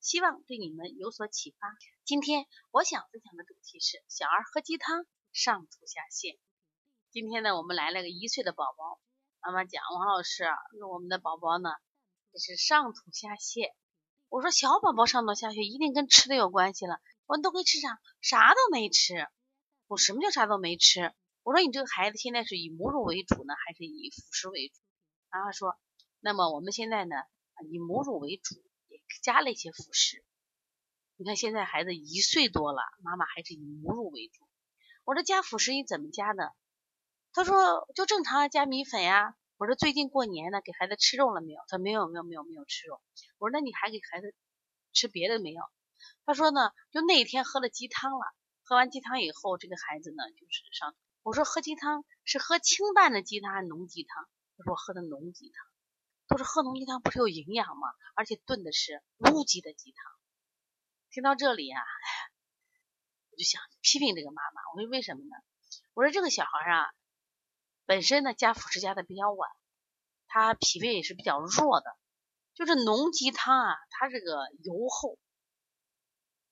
希望对你们有所启发。今天我想分享的主题是小儿喝鸡汤上吐下泻。今天呢，我们来了个一岁的宝宝，妈妈讲王老师，说我们的宝宝呢，这是上吐下泻。我说小宝宝上吐下泻一定跟吃的有关系了。我说都给吃啥？啥都没吃。我什么叫啥都没吃？我说你这个孩子现在是以母乳为主呢，还是以辅食为主？妈妈说，那么我们现在呢，以母乳为主。加了一些辅食，你看现在孩子一岁多了，妈妈还是以母乳为主。我说加辅食你怎么加呢？他说就正常加米粉呀。我说最近过年呢，给孩子吃肉了没有？他说没有没有没有没有吃肉。我说那你还给孩子吃别的没有？他说呢，就那一天喝了鸡汤了，喝完鸡汤以后，这个孩子呢就是上。我说喝鸡汤是喝清淡的鸡汤还是浓鸡汤？他说我喝的浓鸡汤。都是喝浓鸡汤不是有营养吗？而且炖的是乌鸡的鸡汤。听到这里啊，我就想批评这个妈妈。我说为什么呢？我说这个小孩啊，本身呢加辅食加的比较晚，他脾胃也是比较弱的。就是浓鸡汤啊，它这个油厚，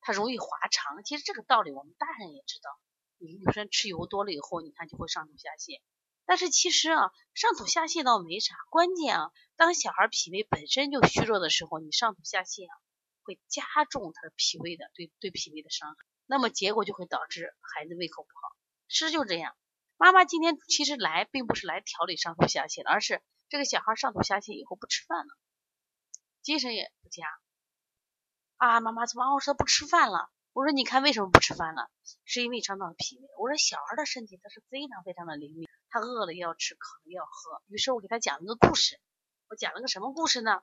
它容易滑肠。其实这个道理我们大人也知道。你有时候吃油多了以后，你看就会上吐下泻。但是其实啊，上吐下泻倒没啥，关键啊，当小孩脾胃本身就虚弱的时候，你上吐下泻啊，会加重他的脾胃的对对脾胃的伤害，那么结果就会导致孩子胃口不好。是就这样，妈妈今天其实来并不是来调理上吐下泻的，而是这个小孩上吐下泻以后不吃饭了，精神也不佳啊。妈妈怎么我说不吃饭了？我说你看为什么不吃饭了？是因为伤到了脾胃。我说小孩的身体他是非常非常的灵敏。他饿了要吃，渴了要喝。于是我给他讲了个故事。讲了个什么故事呢？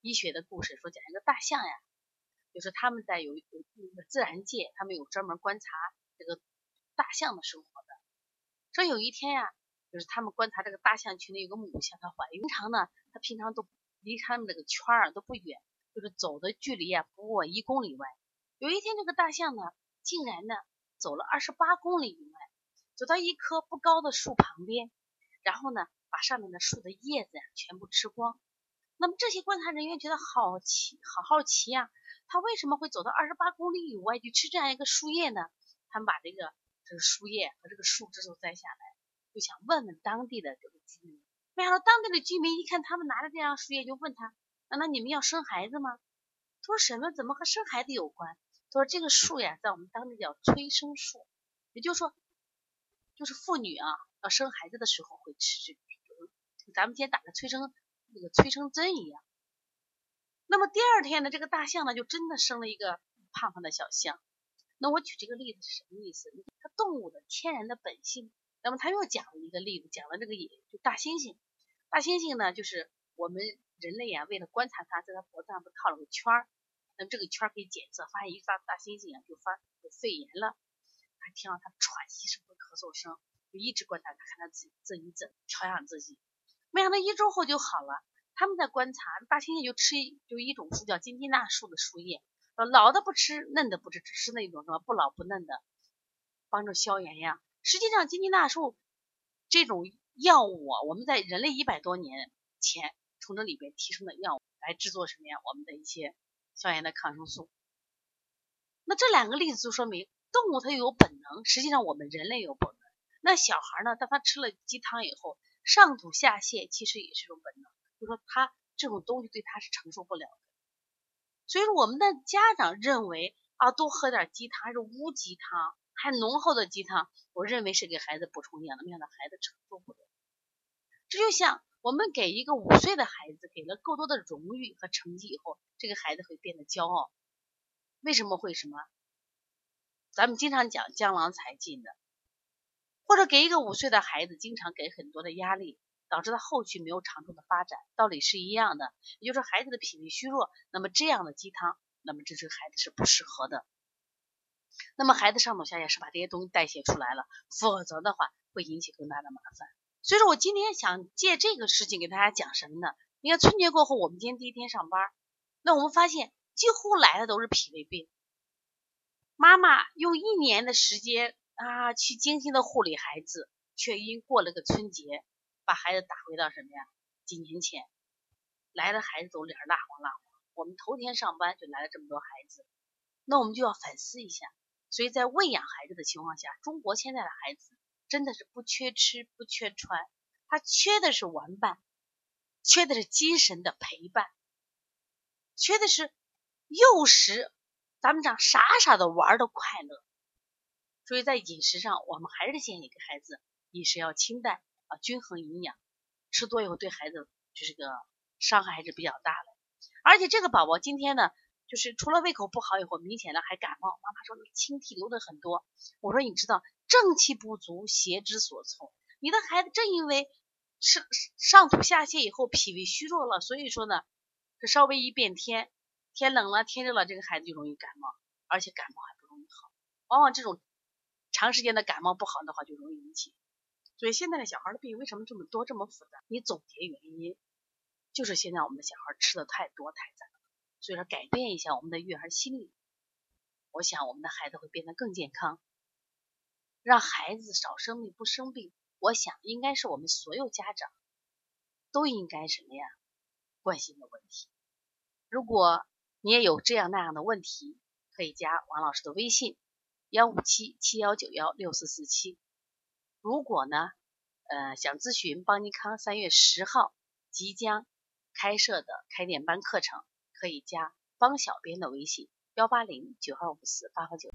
医学的故事，说讲一个大象呀，就是他们在有有那个自然界，他们有专门观察这个大象的生活的。说有一天呀，就是他们观察这个大象群里有个母象，它怀孕。平常呢，它平常都离他们这个圈儿都不远，就是走的距离啊不过一公里外。有一天这个大象呢，竟然呢走了二十八公里以外。走到一棵不高的树旁边，然后呢，把上面的树的叶子呀全部吃光。那么这些观察人员觉得好奇，好好奇呀，他为什么会走到二十八公里以外去吃这样一个树叶呢？他们把这个这个树叶和这个树枝都摘下来，就想问问当地的这个居民。没想到当地的居民一看他们拿着这样树叶，就问他：难道你们要生孩子吗？他说什么？怎么和生孩子有关？他说这个树呀，在我们当地叫催生树，也就是说。就是妇女啊，要生孩子的时候会吃这个，咱们今天打个催生那个催生针一样。那么第二天呢，这个大象呢就真的生了一个胖胖的小象。那我举这个例子是什么意思？它动物的天然的本性。那么他又讲了一个例子，讲了这个野就大猩猩。大猩猩呢，就是我们人类啊，为了观察它，在它脖子上不套了个圈儿。那么这个圈儿可以检测，发现一发大猩猩啊就发有肺炎了。还听到他喘息声和咳嗽声，就一直观察他，看他自己自己怎调养自己。没想到一周后就好了。他们在观察大猩猩就吃就一种树叫金鸡纳树的树叶，老的不吃，嫩的不吃，只吃那种什么不老不嫩的，帮助消炎呀。实际上金鸡纳树这种药物，啊，我们在人类一百多年前从这里边提升的药物来制作什么呀？我们的一些消炎的抗生素。那这两个例子就说明。动物它有本能，实际上我们人类有本能。那小孩呢？当他吃了鸡汤以后，上吐下泻，其实也是一种本能，就说他这种东西对他是承受不了的。所以说，我们的家长认为啊，多喝点鸡汤，还是乌鸡汤，还浓厚的鸡汤，我认为是给孩子补充营养的，没想到孩子承受不了。这就像我们给一个五岁的孩子给了够多的荣誉和成绩以后，这个孩子会变得骄傲。为什么会什么？咱们经常讲江郎才尽的，或者给一个五岁的孩子经常给很多的压力，导致他后续没有长足的发展，道理是一样的。也就是，孩子的脾胃虚弱，那么这样的鸡汤，那么这这孩子是不适合的。那么孩子上吐下泻是把这些东西代谢出来了，否则的话会引起更大的麻烦。所以说我今天想借这个事情给大家讲什么呢？你看春节过后，我们今天第一天上班，那我们发现几乎来的都是脾胃病。妈妈用一年的时间啊去精心的护理孩子，却因过了个春节，把孩子打回到什么呀？几年前来的孩子都脸蜡黄蜡黄。我们头天上班就来了这么多孩子，那我们就要反思一下。所以在喂养孩子的情况下，中国现在的孩子真的是不缺吃不缺穿，他缺的是玩伴，缺的是精神的陪伴，缺的是幼时咱们讲傻傻的玩的快乐。所以在饮食上，我们还是建议给孩子饮食要清淡啊，均衡营养，吃多以后对孩子就是个伤害还是比较大的。而且这个宝宝今天呢。就是除了胃口不好以后，明显的还感冒。妈妈说清涕流的很多。我说你知道正气不足，邪之所从。你的孩子正因为上上吐下泻以后，脾胃虚弱了，所以说呢，这稍微一变天，天冷了，天热了，这个孩子就容易感冒，而且感冒还不容易好。往往这种长时间的感冒不好的话，就容易引起。所以现在的小孩的病为什么这么多，这么复杂？你总结原因，就是现在我们的小孩吃的太多太杂。所以说，改变一下我们的育儿心理，我想我们的孩子会变得更健康，让孩子少生病不生病。我想应该是我们所有家长都应该什么呀关心的问题。如果你也有这样那样的问题，可以加王老师的微信幺五七七幺九幺六四四七。如果呢，呃，想咨询邦尼康三月十号即将开设的开店班课程。可以加邦小编的微信：幺八零九二五四八八九。